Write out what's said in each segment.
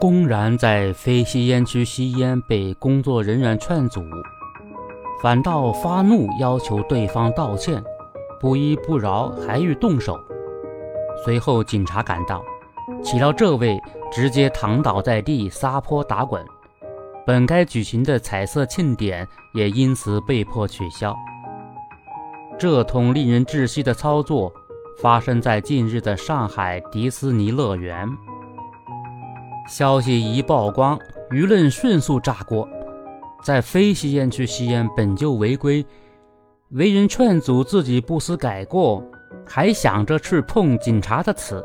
公然在非吸烟区吸烟被工作人员劝阻，反倒发怒要求对方道歉，不依不饶，还欲动手。随后警察赶到，岂料这位直接躺倒在地，撒泼打滚。本该举行的彩色庆典也因此被迫取消。这通令人窒息的操作发生在近日的上海迪士尼乐园。消息一曝光，舆论迅速炸锅。在非吸烟区吸烟本就违规，为人劝阻自己不思改过，还想着去碰警察的瓷，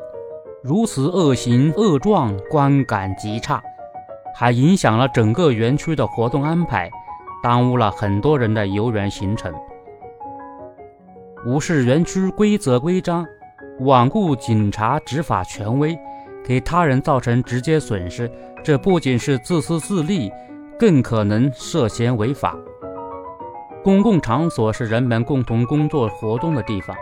如此恶行恶状，观感极差。还影响了整个园区的活动安排，耽误了很多人的游园行程。无视园区规则规章，罔顾警察执法权威，给他人造成直接损失，这不仅是自私自利，更可能涉嫌违法。公共场所是人们共同工作活动的地方，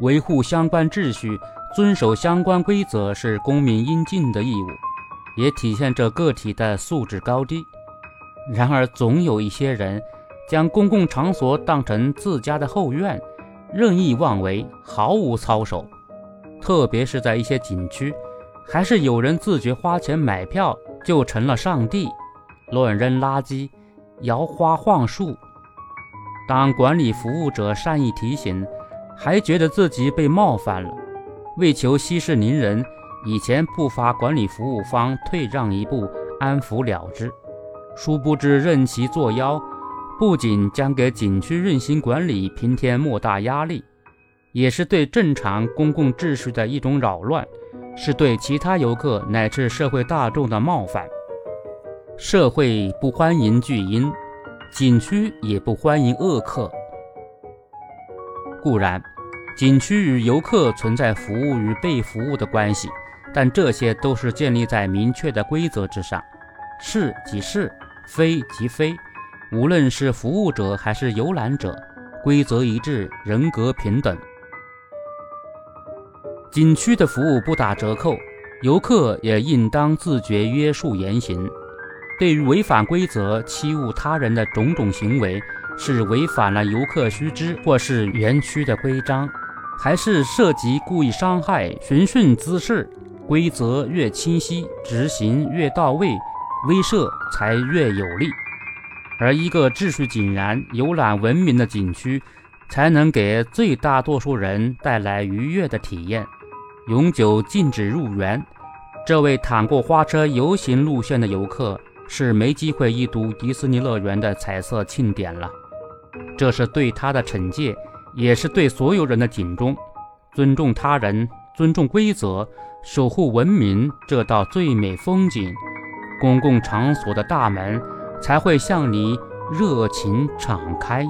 维护相关秩序、遵守相关规则是公民应尽的义务。也体现着个体的素质高低。然而，总有一些人将公共场所当成自家的后院，任意妄为，毫无操守。特别是在一些景区，还是有人自觉花钱买票就成了上帝，乱扔垃圾，摇花晃树。当管理服务者善意提醒，还觉得自己被冒犯了，为求息事宁人。以前不乏管理服务方退让一步，安抚了之，殊不知任其作妖，不仅将给景区运行管理平添莫大压力，也是对正常公共秩序的一种扰乱，是对其他游客乃至社会大众的冒犯。社会不欢迎巨婴，景区也不欢迎恶客。固然，景区与游客存在服务与被服务的关系。但这些都是建立在明确的规则之上，是即是，非即非。无论是服务者还是游览者，规则一致，人格平等。景区的服务不打折扣，游客也应当自觉约束言行。对于违反规则、欺侮他人的种种行为，是违反了游客须知或是园区的规章，还是涉及故意伤害、寻衅滋事？规则越清晰，执行越到位，威慑才越有力。而一个秩序井然、游览文明的景区，才能给最大多数人带来愉悦的体验。永久禁止入园，这位淌过花车游行路线的游客是没机会一睹迪士尼乐园的彩色庆典了。这是对他的惩戒，也是对所有人的警钟。尊重他人。尊重规则，守护文明这道最美风景，公共场所的大门才会向你热情敞开。